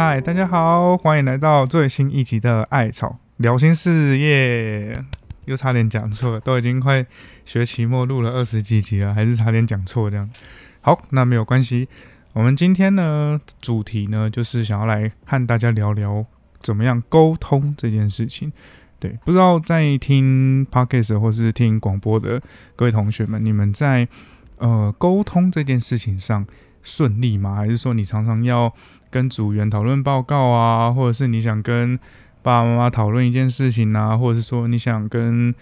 嗨，大家好，欢迎来到最新一集的《艾草聊心事》耶！又差点讲错了，都已经快学期末录了二十几集了，还是差点讲错这样。好，那没有关系。我们今天呢，主题呢，就是想要来和大家聊聊怎么样沟通这件事情。对，不知道在听 podcast 或是听广播的各位同学们，你们在呃沟通这件事情上顺利吗？还是说你常常要？跟组员讨论报告啊，或者是你想跟爸爸妈妈讨论一件事情啊，或者是说你想跟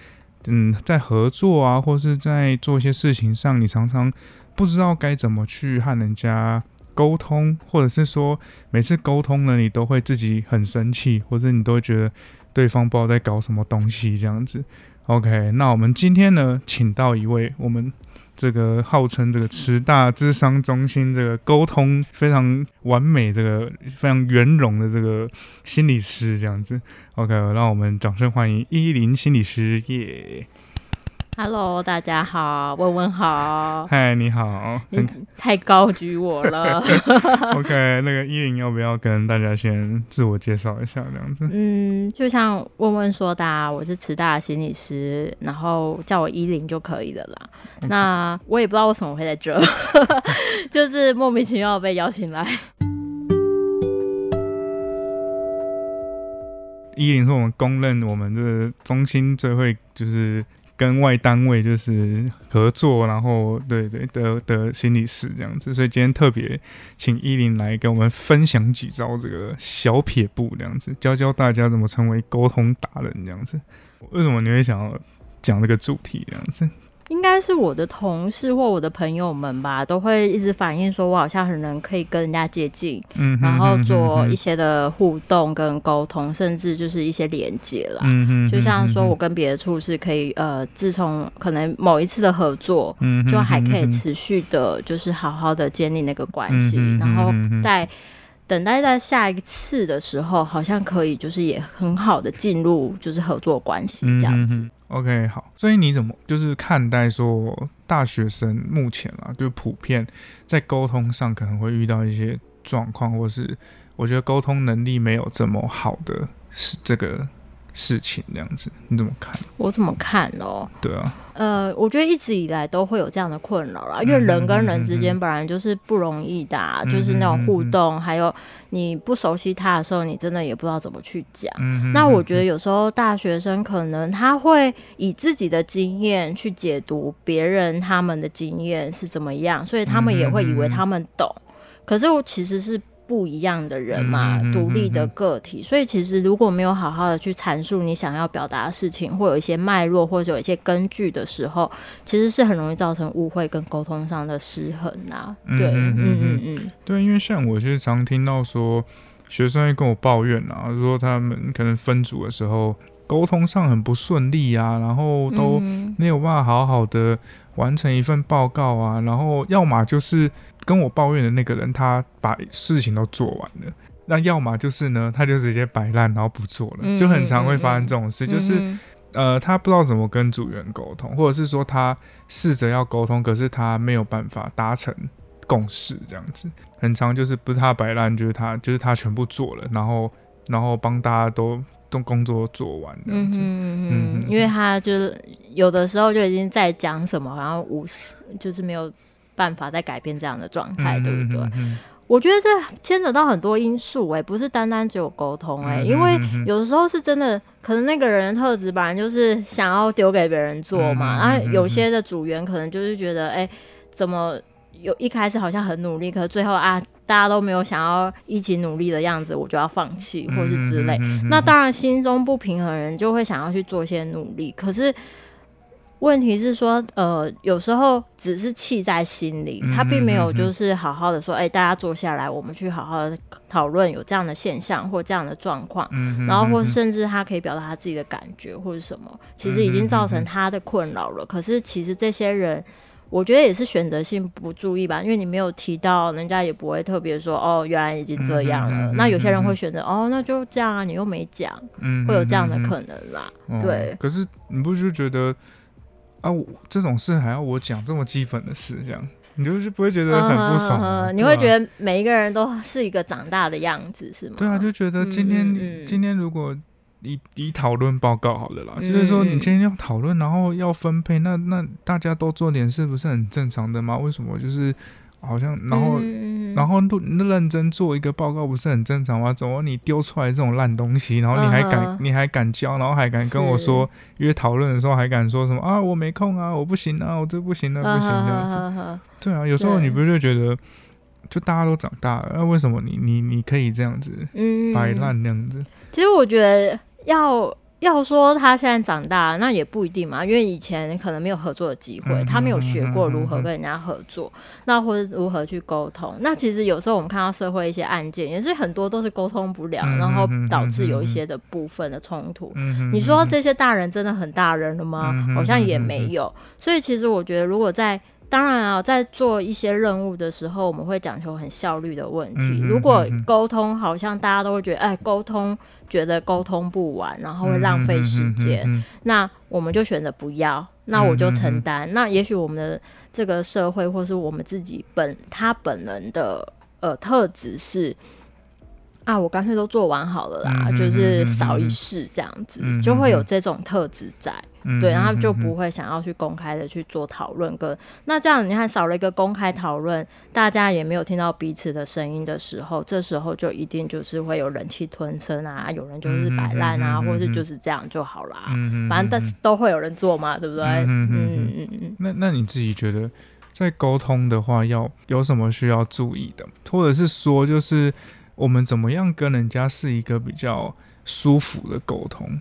嗯在合作啊，或是在做一些事情上，你常常不知道该怎么去和人家沟通，或者是说每次沟通呢，你都会自己很生气，或者你都会觉得对方不知道在搞什么东西这样子。OK，那我们今天呢，请到一位我们。这个号称这个十大智商中心，这个沟通非常完美，这个非常圆融的这个心理师这样子，OK，让我们掌声欢迎依林心理师耶。Hello，大家好，问问好。嗨，你好。你太高举我了。OK，那个依林要不要跟大家先自我介绍一下这样子？嗯，就像问问说的，我是慈大的心理师，然后叫我依林就可以了啦。那我也不知道为什么会在这，就是莫名其妙被邀请来。依林是我们公认我们的中心最会就是。跟外单位就是合作，然后对对的的心理师这样子，所以今天特别请依林来跟我们分享几招这个小撇步这样子，教教大家怎么成为沟通达人这样子。为什么你会想要讲这个主题这样子？应该是我的同事或我的朋友们吧，都会一直反映说，我好像很能可以跟人家接近，嗯，然后做一些的互动跟沟通，甚至就是一些连接啦。嗯就像说我跟别的处是可以，呃，自从可能某一次的合作，嗯，就还可以持续的，就是好好的建立那个关系，然后在等待在下一次的时候，好像可以就是也很好的进入就是合作关系这样子。OK，好，所以你怎么就是看待说大学生目前啊，就普遍在沟通上可能会遇到一些状况，或是我觉得沟通能力没有这么好的是这个。事情这样子，你怎么看？我怎么看哦？对啊，呃，我觉得一直以来都会有这样的困扰啦，因为人跟人之间本来就是不容易的，就是那种互动，还有你不熟悉他的时候，你真的也不知道怎么去讲。那我觉得有时候大学生可能他会以自己的经验去解读别人他们的经验是怎么样，所以他们也会以为他们懂，可是我其实是。不一样的人嘛，独立的个体，所以其实如果没有好好的去阐述你想要表达的事情，或有一些脉络，或者有一些根据的时候，其实是很容易造成误会跟沟通上的失衡呐。对，嗯嗯嗯，对，因为像我其实常听到说，学生会跟我抱怨啊，说他们可能分组的时候沟通上很不顺利啊，然后都没有办法好好的完成一份报告啊，然后要么就是。跟我抱怨的那个人，他把事情都做完了，那要么就是呢，他就直接摆烂，然后不做了，就很常会发生这种事，就是呃，他不知道怎么跟组员沟通，或者是说他试着要沟通，可是他没有办法达成共识，这样子，很常就是不是他摆烂，就是他就是他全部做了，然后然后帮大家都都工作做完这样子，嗯嗯，因为他就是有的时候就已经在讲什么，然后无视就是没有。办法再改变这样的状态，对不对？我觉得这牵扯到很多因素，哎，不是单单只有沟通，哎，因为有的时候是真的，可能那个人的特质本来就是想要丢给别人做嘛，然后有些的组员可能就是觉得，哎，怎么有一开始好像很努力，可是最后啊，大家都没有想要一起努力的样子，我就要放弃，或是之类。那当然，心中不平衡人就会想要去做一些努力，可是。问题是说，呃，有时候只是气在心里，他并没有就是好好的说，哎，大家坐下来，我们去好好的讨论有这样的现象或这样的状况，然后或甚至他可以表达他自己的感觉或者什么，其实已经造成他的困扰了。可是其实这些人，我觉得也是选择性不注意吧，因为你没有提到，人家也不会特别说，哦，原来已经这样了。那有些人会选择，哦，那就这样啊，你又没讲，会有这样的可能啦。对，可是你不就觉得？啊，这种事还要我讲这么基本的事，这样？你就是不会觉得很不爽，你会觉得每一个人都是一个长大的样子，是吗？对啊，就觉得今天今天如果以以讨论报告好了啦，就是说你今天要讨论，然后要分配，那那大家都做点，事不是很正常的吗？为什么就是？好像，然后，然后认真做一个报告不是很正常吗？怎么你丢出来这种烂东西，然后你还敢，你还敢交，然后还敢跟我说，约讨论的时候还敢说什么啊？我没空啊，我不行啊，我这不行，那不行这样子。对啊，有时候你不是觉得，就大家都长大了，那为什么你你你可以这样子摆烂那样子？其实我觉得要。要说他现在长大，那也不一定嘛，因为以前可能没有合作的机会，他没有学过如何跟人家合作，那或者如何去沟通。那其实有时候我们看到社会一些案件，也是很多都是沟通不了，然后导致有一些的部分的冲突。你说这些大人真的很大人了吗？好像也没有。所以其实我觉得，如果在当然啊，在做一些任务的时候，我们会讲求很效率的问题。如果沟通好像大家都会觉得，哎，沟通觉得沟通不完，然后会浪费时间，那我们就选择不要，那我就承担。那也许我们的这个社会，或是我们自己本他本人的呃特质是。啊，我干脆都做完好了啦，就是少一事这样子，就会有这种特质在，对，然后就不会想要去公开的去做讨论。跟那这样，你看少了一个公开讨论，大家也没有听到彼此的声音的时候，这时候就一定就是会有人气吞声啊，有人就是摆烂啊，或是就是这样就好啦。反正但是都会有人做嘛，对不对？嗯嗯嗯。那那你自己觉得在沟通的话，要有什么需要注意的，或者是说就是？我们怎么样跟人家是一个比较舒服的沟通？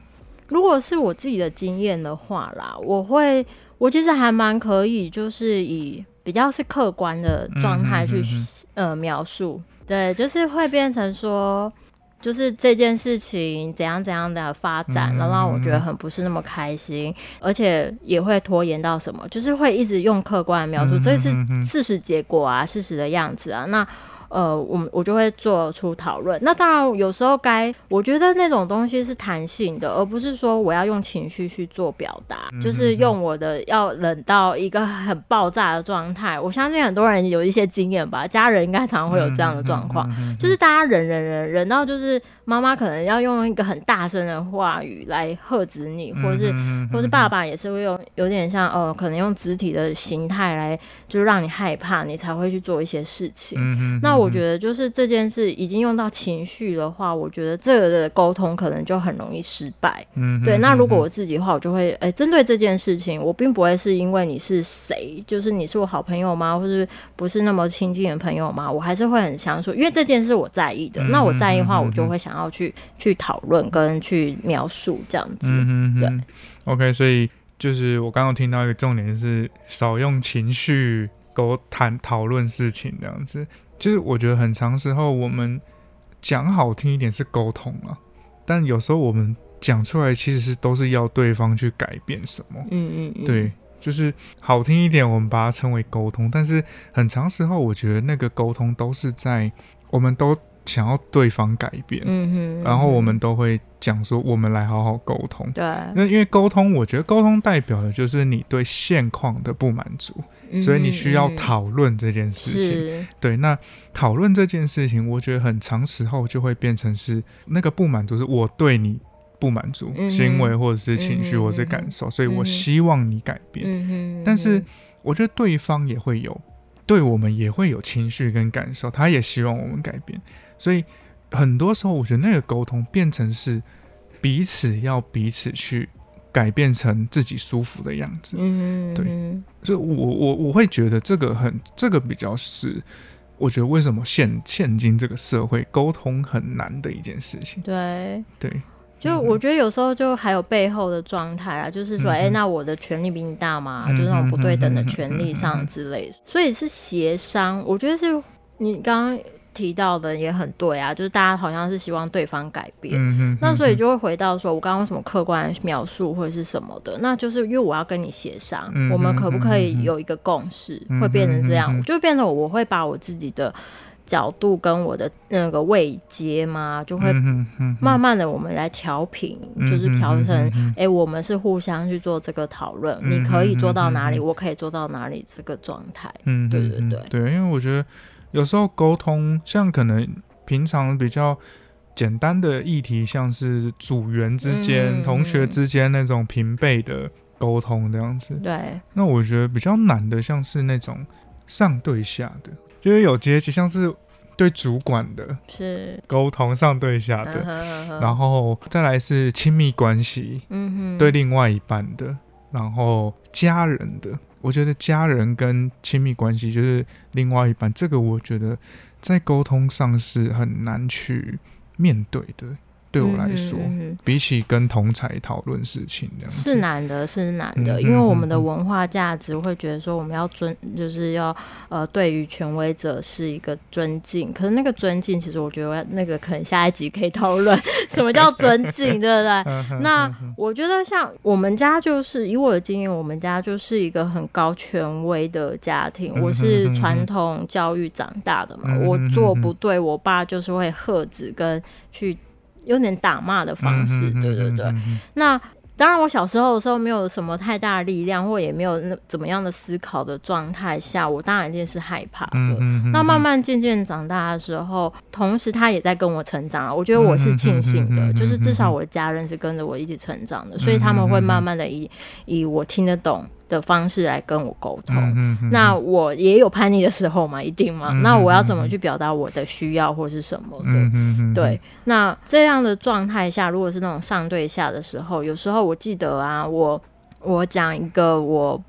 如果是我自己的经验的话啦，我会，我其实还蛮可以，就是以比较是客观的状态去呃描述，对，就是会变成说，就是这件事情怎样怎样的发展，然后让我觉得很不是那么开心，而且也会拖延到什么，就是会一直用客观的描述，这是事实结果啊，事实的样子啊，那。呃，我们我就会做出讨论。那当然，有时候该我觉得那种东西是弹性的，而不是说我要用情绪去做表达，就是用我的要冷到一个很爆炸的状态。我相信很多人有一些经验吧，家人应该常常会有这样的状况，就是大家忍忍忍忍到就是。妈妈可能要用一个很大声的话语来喝止你，或者是，或是爸爸也是会用有点像哦，可能用肢体的形态来，就让你害怕，你才会去做一些事情。那我觉得就是这件事已经用到情绪的话，我觉得这个的沟通可能就很容易失败。嗯对。那如果我自己的话，我就会哎，针对这件事情，我并不会是因为你是谁，就是你是我好朋友吗，或者不是那么亲近的朋友吗？我还是会很想说，因为这件事我在意的，那我在意的话，我就会想。然后去去讨论跟去描述这样子，嗯对，OK，所以就是我刚刚听到一个重点是少用情绪沟谈讨论事情这样子，就是我觉得很长时候我们讲好听一点是沟通了，但有时候我们讲出来其实是都是要对方去改变什么，嗯嗯，对，就是好听一点我们把它称为沟通，但是很长时候我觉得那个沟通都是在我们都。想要对方改变，嗯哼，然后我们都会讲说，我们来好好沟通。对，那因为沟通，我觉得沟通代表的就是你对现况的不满足，所以你需要讨论这件事情。对，那讨论这件事情，我觉得很长时候就会变成是那个不满足，是我对你不满足行为或者是情绪或者是感受，所以我希望你改变。嗯，但是我觉得对方也会有，对我们也会有情绪跟感受，他也希望我们改变。所以很多时候，我觉得那个沟通变成是彼此要彼此去改变成自己舒服的样子。嗯，对。所以我我我会觉得这个很这个比较是，我觉得为什么现现今这个社会沟通很难的一件事情。对对，就我觉得有时候就还有背后的状态啊，就是说，哎，那我的权利比你大嘛，就那种不对等的权利上之类。所以是协商，我觉得是你刚刚。提到的也很对啊，就是大家好像是希望对方改变，那所以就会回到说，我刚刚什么客观描述或者是什么的，那就是因为我要跟你协商，我们可不可以有一个共识，会变成这样，就变成我会把我自己的角度跟我的那个位阶嘛，就会慢慢的我们来调平，就是调成，哎，我们是互相去做这个讨论，你可以做到哪里，我可以做到哪里，这个状态。嗯，对对对，对，因为我觉得有时候沟通，像可能平常比较简单的议题，像是组员之间、同学之间那种平辈的沟通这样子。对，那我觉得比较难的，像是那种上对下的。就是有阶级，像是对主管的，是沟通上对下的，然后再来是亲密关系，嗯哼，对另外一半的，然后家人的，我觉得家人跟亲密关系就是另外一半，这个我觉得在沟通上是很难去面对的。对我来说，比起跟同才讨论事情，是难的，是难的，因为我们的文化价值会觉得说，我们要尊，就是要呃，对于权威者是一个尊敬。可是那个尊敬，其实我觉得那个可能下一集可以讨论 什么叫尊敬，对不对？那我觉得像我们家就是以我的经验，我们家就是一个很高权威的家庭。我是传统教育长大的嘛，我做不对，我爸就是会喝止跟去。有点打骂的方式，对对对。那当然，我小时候的时候没有什么太大的力量，或也没有那怎么样的思考的状态下，我当然一定是害怕的。那慢慢渐渐长大的时候，同时他也在跟我成长，我觉得我是庆幸的，就是至少我的家人是跟着我一起成长的，所以他们会慢慢的以以我听得懂。的方式来跟我沟通，那我也有叛逆的时候嘛，一定吗？那我要怎么去表达我的需要或是什么的？对，那这样的状态下，如果是那种上对下的时候，有时候我记得啊，我我讲一个我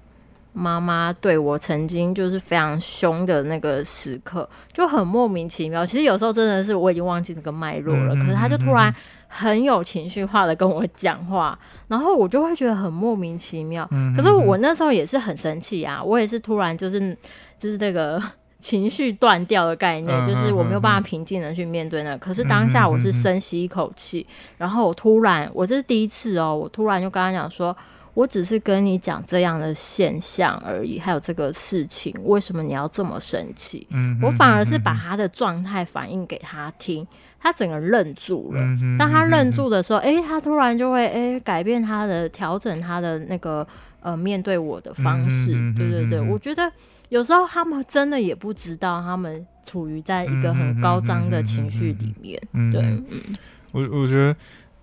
妈妈对我曾经就是非常凶的那个时刻，就很莫名其妙。其实有时候真的是我已经忘记那个脉络了，可是他就突然。很有情绪化的跟我讲话，然后我就会觉得很莫名其妙。可是我那时候也是很生气啊，我也是突然就是就是那个情绪断掉的概念，就是我没有办法平静的去面对那。可是当下我是深吸一口气，然后我突然，我这是第一次哦，我突然就跟他讲说，我只是跟你讲这样的现象而已，还有这个事情，为什么你要这么生气？我反而是把他的状态反映给他听。他整个愣住了，当他愣住的时候，哎，他突然就会哎改变他的调整他的那个呃面对我的方式，对对对，我觉得有时候他们真的也不知道他们处于在一个很高涨的情绪里面。对，嗯，我我觉得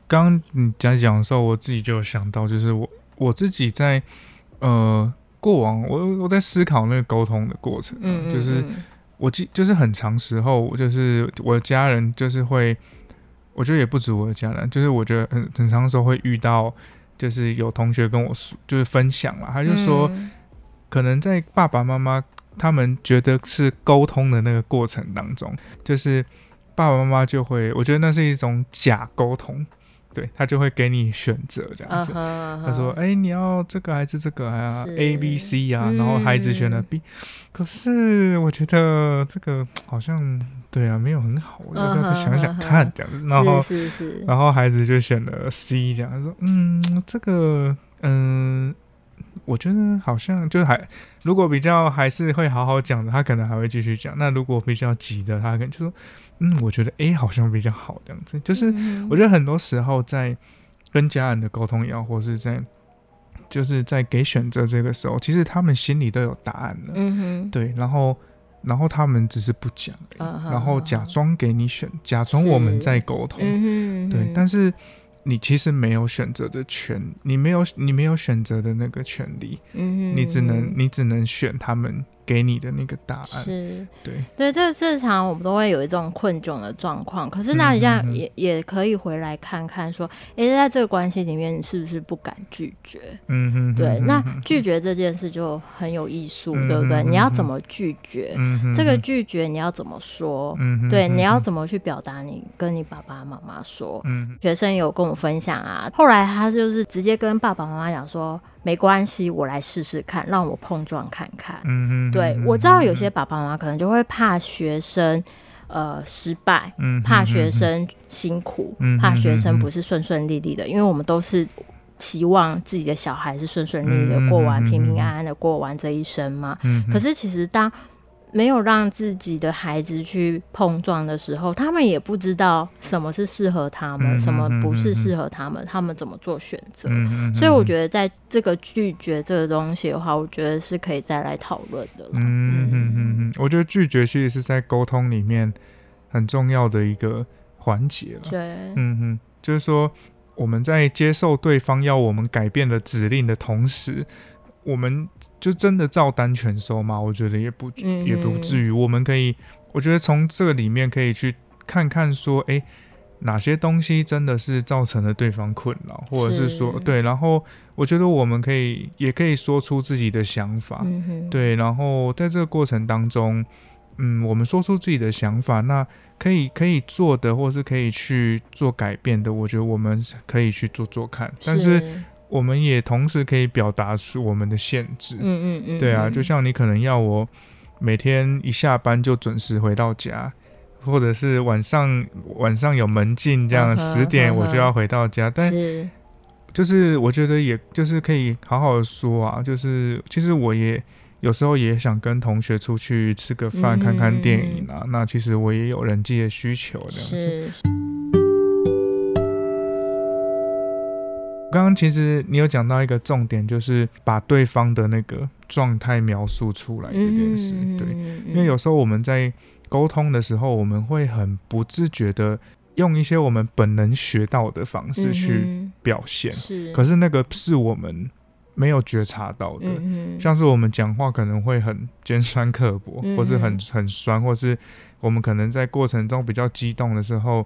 刚你讲讲的时候，我自己就有想到，就是我我自己在呃过往，我我在思考那个沟通的过程，嗯就是。我记就是很长时候，就是我的家人就是会，我觉得也不止我的家人，就是我觉得很很长时候会遇到，就是有同学跟我说，就是分享了，他就说，可能在爸爸妈妈他们觉得是沟通的那个过程当中，就是爸爸妈妈就会，我觉得那是一种假沟通。对他就会给你选择这样子，他说：“哎，你要这个还是这个啊？A、B、C 啊？”然后孩子选了 B，可是我觉得这个好像对啊，没有很好，我要再想想看这样子。然后是是，然后孩子就选了 C，这样他说：“嗯，这个嗯，我觉得好像就还如果比较还是会好好讲的，他可能还会继续讲。那如果比较急的，他可能就说。”嗯，我觉得 A 好像比较好，这样子就是我觉得很多时候在跟家人的沟通也好，或是在就是在给选择这个时候，其实他们心里都有答案了。嗯哼，对，然后然后他们只是不讲，然后假装给你选，假装我们在沟通。嗯对，但是你其实没有选择的权，你没有你没有选择的那个权利。嗯你只能你只能选他们。给你的那个答案是对对，这日常我们都会有一种困窘的状况。可是那一样也也可以回来看看，说，哎，在这个关系里面，你是不是不敢拒绝？嗯哼，对，那拒绝这件事就很有艺术，对不对？你要怎么拒绝？这个拒绝你要怎么说？嗯对，你要怎么去表达？你跟你爸爸妈妈说。嗯，学生有跟我分享啊，后来他就是直接跟爸爸妈妈讲说。没关系，我来试试看，让我碰撞看看。嗯嗯，对我知道有些爸爸妈妈可能就会怕学生呃失败，怕学生辛苦，怕学生不是顺顺利利的，因为我们都是期望自己的小孩是顺顺利利的过完，平平安安的过完这一生嘛。嗯，可是其实当没有让自己的孩子去碰撞的时候，他们也不知道什么是适合他们，什么不是适合他们，他们怎么做选择。所以我觉得，在这个拒绝这个东西的话，我觉得是可以再来讨论的。嗯嗯嗯嗯，我觉得拒绝其实是在沟通里面很重要的一个环节了。对，嗯哼，就是说我们在接受对方要我们改变的指令的同时，我们。就真的照单全收吗？我觉得也不也不至于。我们可以，我觉得从这个里面可以去看看，说，哎，哪些东西真的是造成了对方困扰，或者是说，对。然后我觉得我们可以，也可以说出自己的想法，对。然后在这个过程当中，嗯，我们说出自己的想法，那可以可以做的，或是可以去做改变的，我觉得我们可以去做做看，但是。我们也同时可以表达出我们的限制，嗯嗯嗯，对啊，就像你可能要我每天一下班就准时回到家，或者是晚上晚上有门禁这样十点我就要回到家，但就是我觉得也就是可以好好说啊，就是其实我也有时候也想跟同学出去吃个饭、看看电影啊，那其实我也有人际的需求这样子。刚刚其实你有讲到一个重点，就是把对方的那个状态描述出来这件事。对，因为有时候我们在沟通的时候，我们会很不自觉的用一些我们本能学到的方式去表现。是，可是那个是我们没有觉察到的。像是我们讲话可能会很尖酸刻薄，或是很很酸，或是我们可能在过程中比较激动的时候。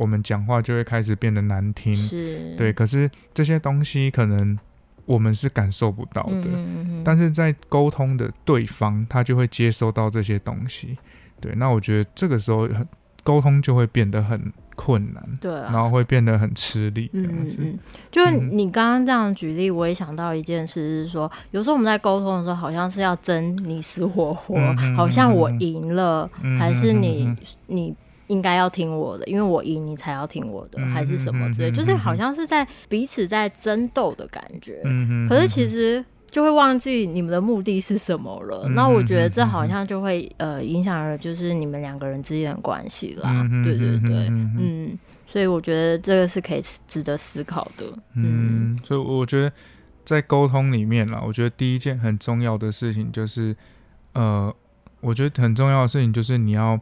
我们讲话就会开始变得难听，是对。可是这些东西可能我们是感受不到的，但是在沟通的对方，他就会接收到这些东西。对，那我觉得这个时候沟通就会变得很困难，对，然后会变得很吃力。嗯嗯，就是你刚刚这样举例，我也想到一件事，是说有时候我们在沟通的时候，好像是要争你死我活，好像我赢了，还是你你。应该要听我的，因为我赢你才要听我的，还是什么之类，就是好像是在彼此在争斗的感觉。可是其实就会忘记你们的目的是什么了。那我觉得这好像就会呃影响了，就是你们两个人之间的关系啦。对对对，嗯，所以我觉得这个是可以值得思考的。嗯，所以我觉得在沟通里面啦，我觉得第一件很重要的事情就是，呃，我觉得很重要的事情就是你要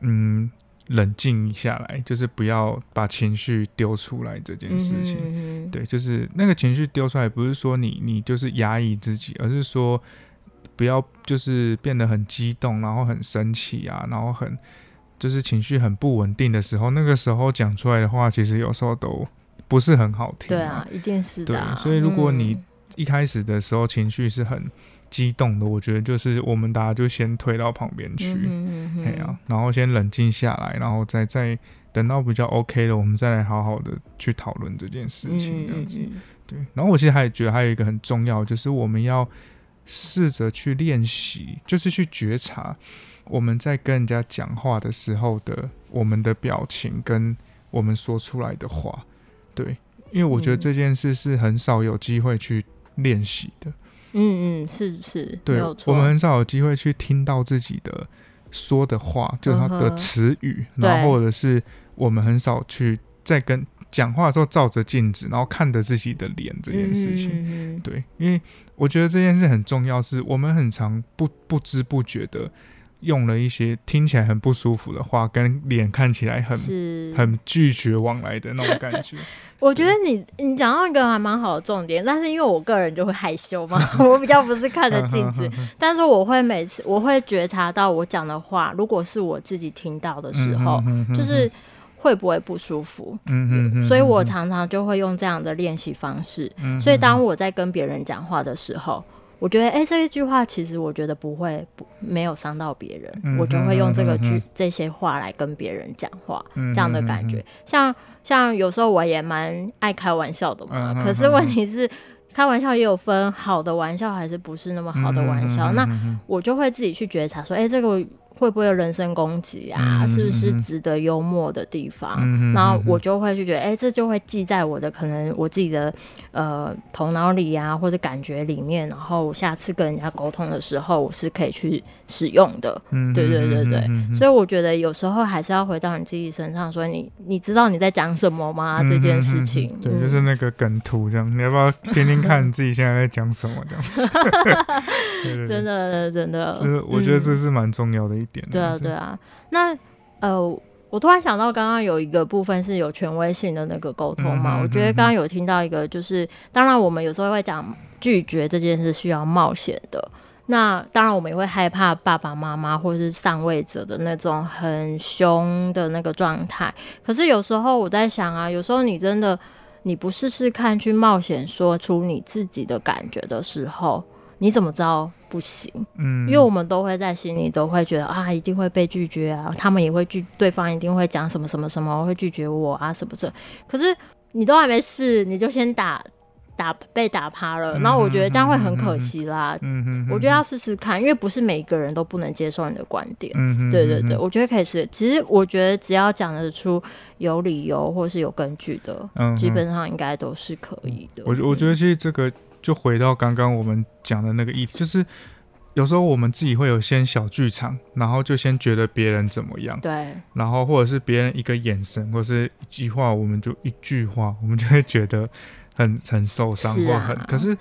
嗯。冷静下来，就是不要把情绪丢出来这件事情。对，就是那个情绪丢出来，不是说你你就是压抑自己，而是说不要就是变得很激动，然后很生气啊，然后很就是情绪很不稳定的时候，那个时候讲出来的话，其实有时候都不是很好听。对啊，一定是的。对，所以如果你一开始的时候情绪是很。激动的，我觉得就是我们大家就先推到旁边去，哎呀，然后先冷静下来，然后再再等到比较 OK 的，我们再来好好的去讨论这件事情，这样子。对，然后我其实还觉得还有一个很重要，就是我们要试着去练习，就是去觉察我们在跟人家讲话的时候的我们的表情跟我们说出来的话，对，因为我觉得这件事是很少有机会去练习的。嗯嗯，是是，对，我们很少有机会去听到自己的说的话，就是他的词语，然后或者是我们很少去在跟讲话的时候照着镜子，然后看着自己的脸这件事情。对，因为我觉得这件事很重要，是我们很常不不知不觉的。用了一些听起来很不舒服的话，跟脸看起来很很拒绝往来的那种感觉。我觉得你你讲到一个还蛮好的重点，但是因为我个人就会害羞嘛，我比较不是看着镜子，但是我会每次我会觉察到我讲的话，如果是我自己听到的时候，就是会不会不舒服。嗯嗯，所以我常常就会用这样的练习方式。所以当我在跟别人讲话的时候。我觉得，哎，这一句话其实我觉得不会不没有伤到别人，我就会用这个句这些话来跟别人讲话，这样的感觉。像像有时候我也蛮爱开玩笑的嘛，可是问题是，开玩笑也有分好的玩笑还是不是那么好的玩笑。那我就会自己去觉察说，哎，这个会不会有人身攻击啊？是不是值得幽默的地方？然后我就会去觉得，哎，这就会记在我的可能我自己的呃头脑里啊，或者感觉里面。然后下次跟人家沟通的时候，我是可以去使用的。对对对对，所以我觉得有时候还是要回到你自己身上，说你你知道你在讲什么吗？这件事情，对，就是那个梗图这样，你要不要听听看你自己现在在讲什么这样？真的真的，是我觉得这是蛮重要的一点。对啊对啊，那呃，我突然想到，刚刚有一个部分是有权威性的那个沟通嘛？我觉得刚刚有听到一个，就是当然我们有时候会讲拒绝这件事需要冒险的。那当然，我们也会害怕爸爸妈妈或者是上位者的那种很凶的那个状态。可是有时候我在想啊，有时候你真的你不试试看去冒险，说出你自己的感觉的时候，你怎么知道不行？嗯，因为我们都会在心里都会觉得啊，一定会被拒绝啊，他们也会拒，对方一定会讲什么什么什么会拒绝我啊什么的。可是你都还没试，你就先打。打被打趴了，然后我觉得这样会很可惜啦。嗯哼，我觉得要试试看，因为不是每个人都不能接受你的观点。嗯哼，对对对，我觉得可以试。其实我觉得只要讲得出有理由或是有根据的，嗯基本上应该都是可以的。我我觉得其实这个就回到刚刚我们讲的那个议题，就是有时候我们自己会有先小剧场，然后就先觉得别人怎么样，对，然后或者是别人一个眼神或是一句话，我们就一句话，我们就会觉得。很很受伤或很，可是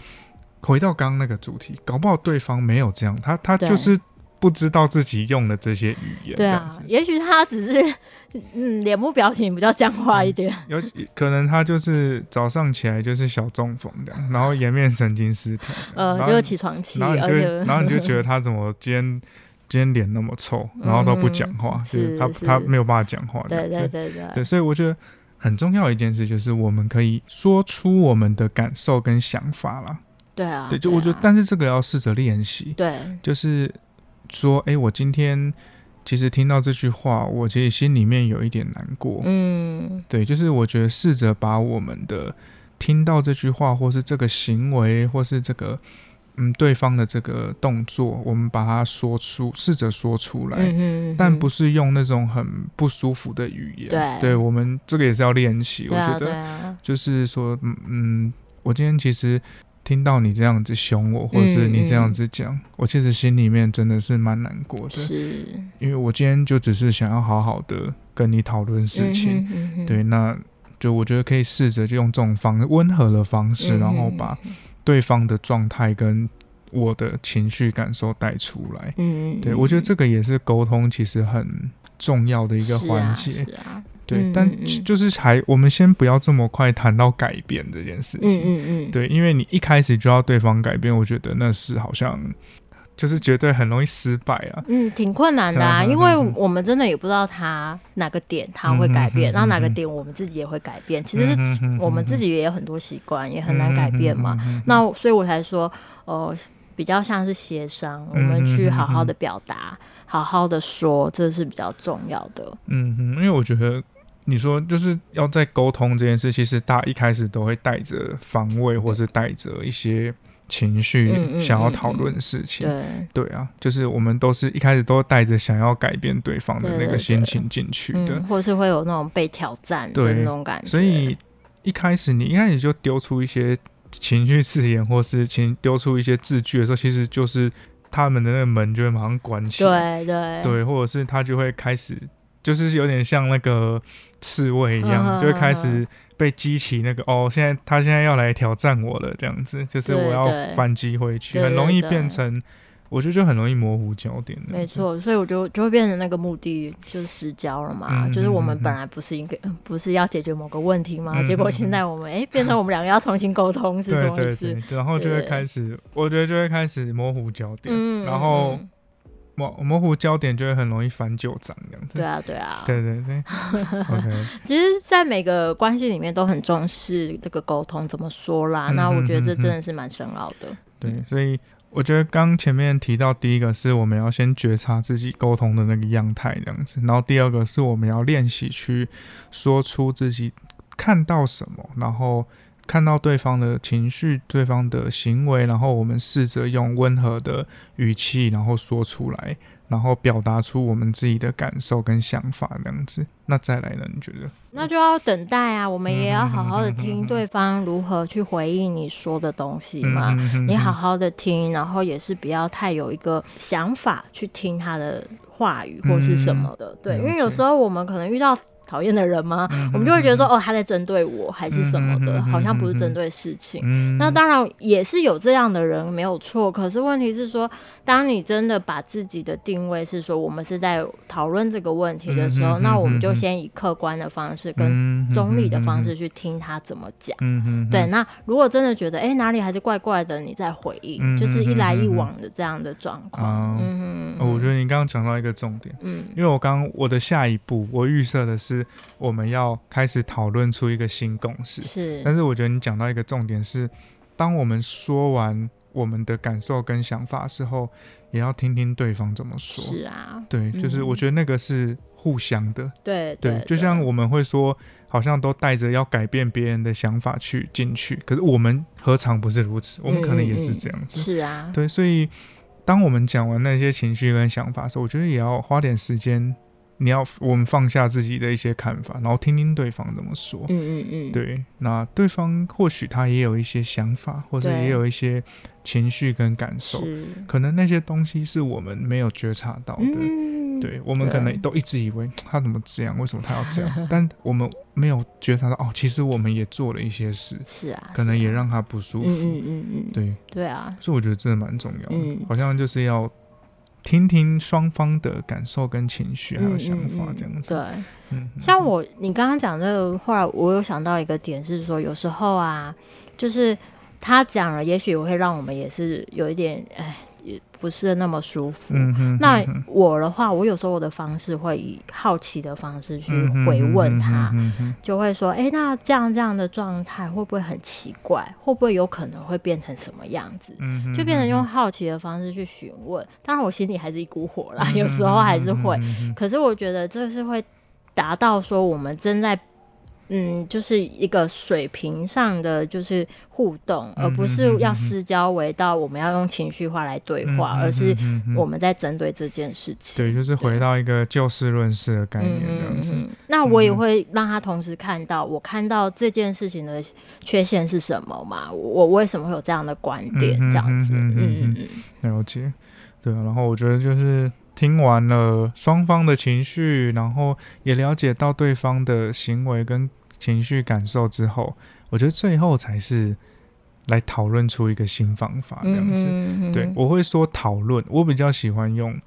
回到刚刚那个主题，搞不好对方没有这样，他他就是不知道自己用的这些语言，对啊，也许他只是 嗯脸部表情比较僵化一点，有可能他就是早上起来就是小中风这样，然后颜面神经失调，呃，就是起床气，然后你就 然后你就觉得他怎么今天今天脸那么臭，然后都不讲话，是他他没有办法讲话，对对对对，对，所以我觉得。很重要一件事就是，我们可以说出我们的感受跟想法啦。对啊，对，就我觉得，但是这个要试着练习。对，就是说，哎，我今天其实听到这句话，我其实心里面有一点难过。嗯，对，就是我觉得试着把我们的听到这句话，或是这个行为，或是这个。嗯，对方的这个动作，我们把它说出，试着说出来，但不是用那种很不舒服的语言。对，对我们这个也是要练习。我觉得，就是说，嗯嗯，我今天其实听到你这样子凶我，或者是你这样子讲，我其实心里面真的是蛮难过的。是，因为我今天就只是想要好好的跟你讨论事情。对，那就我觉得可以试着就用这种方温和的方式，然后把。对方的状态跟我的情绪感受带出来，嗯，对我觉得这个也是沟通其实很重要的一个环节，对，但就是还我们先不要这么快谈到改变这件事情，嗯嗯嗯，对，因为你一开始就要对方改变，我觉得那是好像。就是绝对很容易失败啊！嗯，挺困难的啊，因为我们真的也不知道他哪个点他会改变，然后哪个点我们自己也会改变。其实我们自己也有很多习惯，也很难改变嘛。那所以我才说，呃，比较像是协商，我们去好好的表达，好好的说，这是比较重要的。嗯哼，因为我觉得你说就是要在沟通这件事，其实大家一开始都会带着防卫，或是带着一些。情绪想要讨论事情，对对啊，就是我们都是一开始都带着想要改变对方的那个心情进去的，或是会有那种被挑战的那种感觉。所以一开始你一开始就丢出一些情绪字眼，或是情丢出一些字句的时候，其实就是他们的那个门就会马上关起来，对对。对，或者是他就会开始，就是有点像那个刺猬一样，就会开始。被激起那个哦，现在他现在要来挑战我了，这样子就是我要反击回去，很容易变成，我觉得就很容易模糊焦点。没错，所以我就就会变成那个目的就是失焦了嘛，就是我们本来不是应该 不是要解决某个问题吗？结果现在我们哎变成我们两个要重新沟通是什么意思？然后就会开始，我觉得就会开始模糊焦点，然后。模模糊焦点就会很容易翻旧账这样子。对啊，对啊，对对对。OK，其实，在每个关系里面都很重视这个沟通怎么说啦。那我觉得这真的是蛮深奥的。对，所以我觉得刚前面提到第一个是我们要先觉察自己沟通的那个样态这样子，然后第二个是我们要练习去说出自己看到什么，然后。看到对方的情绪、对方的行为，然后我们试着用温和的语气，然后说出来，然后表达出我们自己的感受跟想法这样子。那再来呢？你觉得？那就要等待啊，我们也要好好的听对方如何去回应你说的东西嘛。你好好的听，然后也是不要太有一个想法去听他的话语或是什么的。对，因为有时候我们可能遇到。讨厌的人吗？我们就会觉得说，哦，他在针对我，还是什么的，好像不是针对事情。那当然也是有这样的人，没有错。可是问题是说，当你真的把自己的定位是说，我们是在讨论这个问题的时候，那我们就先以客观的方式跟中立的方式去听他怎么讲。对，那如果真的觉得，哎，哪里还是怪怪的，你再回应，就是一来一往的这样的状况。嗯嗯，我觉得你刚刚讲到一个重点，嗯，因为我刚我的下一步，我预设的是。我们要开始讨论出一个新共识，是。但是我觉得你讲到一个重点是，当我们说完我们的感受跟想法之后，也要听听对方怎么说。是啊，对，就是我觉得那个是互相的。对对，就像我们会说，好像都带着要改变别人的想法去进去，可是我们何尝不是如此？我们可能也是这样子。是啊，对，所以当我们讲完那些情绪跟想法的时候，我觉得也要花点时间。你要我们放下自己的一些看法，然后听听对方怎么说。嗯嗯嗯。对，那对方或许他也有一些想法，或者也有一些情绪跟感受，可能那些东西是我们没有觉察到的。嗯。对，我们可能都一直以为他怎么这样，为什么他要这样？但我们没有觉察到哦，其实我们也做了一些事。是啊。可能也让他不舒服。嗯嗯嗯嗯。对。对啊。所以我觉得真的蛮重要的，好像就是要。听听双方的感受跟情绪还有想法，这样子。对，嗯，像我你刚刚讲这个话，我有想到一个点是说，有时候啊，就是他讲了，也许会让我们也是有一点，哎。也不是那么舒服。那我的话，我有时候我的方式会以好奇的方式去回问他，就会说：“哎，那这样这样的状态会不会很奇怪？会不会有可能会变成什么样子？”就变成用好奇的方式去询问。当然，我心里还是一股火啦，有时候还是会。可是我觉得这是会达到说我们正在。嗯，就是一个水平上的就是互动，而不是要私交为到我们要用情绪化来对话，而是我们在针对这件事情。对，就是回到一个就事论事的概念这样子。那我也会让他同时看到，我看到这件事情的缺陷是什么嘛？我为什么会有这样的观点？这样子，嗯嗯嗯，了解。对啊，然后我觉得就是。听完了双方的情绪，然后也了解到对方的行为跟情绪感受之后，我觉得最后才是来讨论出一个新方法这样子。对我会说讨论，我比较喜欢用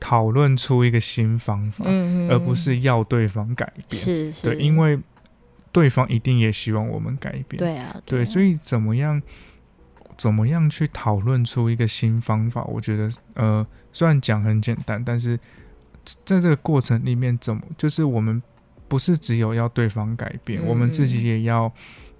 讨论出一个新方法，而不是要对方改变。是是，对，因为对方一定也希望我们改变。对啊，对，所以怎么样？怎么样去讨论出一个新方法？我觉得，呃，虽然讲很简单，但是在这个过程里面，怎么就是我们不是只有要对方改变，我们自己也要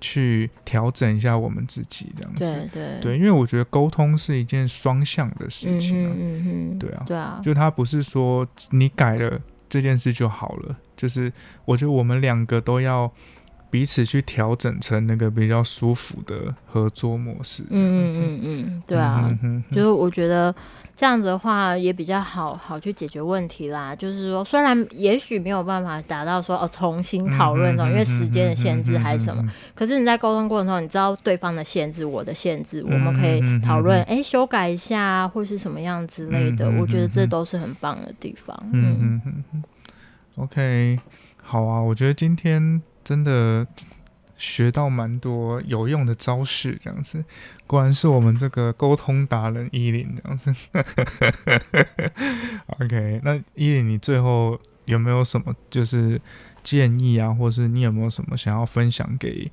去调整一下我们自己，这样子。对对对，因为我觉得沟通是一件双向的事情啊。嗯嗯对啊，对啊，就他不是说你改了这件事就好了，就是我觉得我们两个都要。彼此去调整成那个比较舒服的合作模式。嗯嗯嗯嗯，对啊，就是我觉得这样子的话也比较好好去解决问题啦。就是说，虽然也许没有办法达到说哦重新讨论这种，因为时间的限制还是什么，可是你在沟通过程中，你知道对方的限制，我的限制，我们可以讨论，哎，修改一下或是什么样之类的。我觉得这都是很棒的地方。嗯嗯嗯嗯。OK，好啊，我觉得今天。真的学到蛮多有用的招式，这样子，果然是我们这个沟通达人伊林这样子。OK，那伊林，你最后有没有什么就是建议啊，或是你有没有什么想要分享给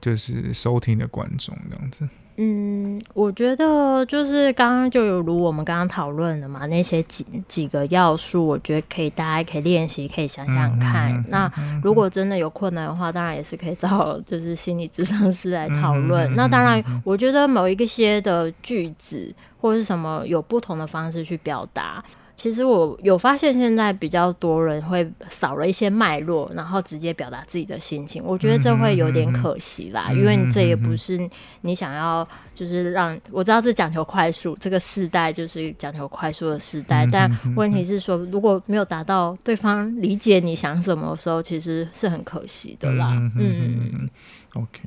就是收听的观众这样子？嗯，我觉得就是刚刚就有如我们刚刚讨论的嘛，那些几几个要素，我觉得可以大家可以练习，可以想想看。那如果真的有困难的话，当然也是可以找就是 心理咨询师来讨论。那当然，我觉得某一个些的句子或者是什么有不同的方式去表达。其实我有发现，现在比较多人会少了一些脉络，然后直接表达自己的心情。我觉得这会有点可惜啦，因为这也不是你想要，就是让我知道这讲求快速，这个时代就是讲求快速的时代。但问题是说，如果没有达到对方理解你想什么的时候，其实是很可惜的啦。嗯，OK，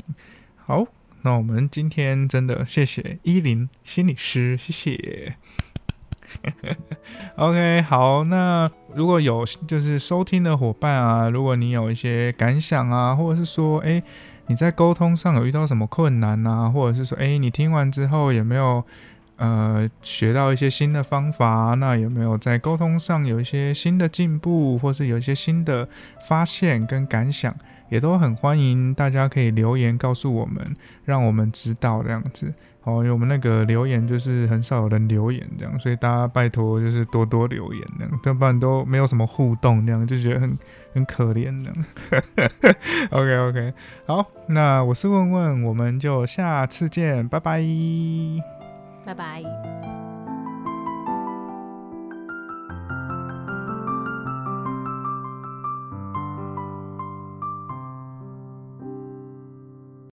好，那我们今天真的谢谢依林心理师，谢谢。OK，好，那如果有就是收听的伙伴啊，如果你有一些感想啊，或者是说，哎，你在沟通上有遇到什么困难啊，或者是说，哎，你听完之后有没有呃学到一些新的方法？那有没有在沟通上有一些新的进步，或是有一些新的发现跟感想，也都很欢迎大家可以留言告诉我们，让我们知道这样子。哦，因为我们那个留言就是很少有人留言这样，所以大家拜托就是多多留言这样，要不然都没有什么互动这样，就觉得很很可怜这样。OK OK，好，那我是问问，我们就下次见，拜拜，拜拜。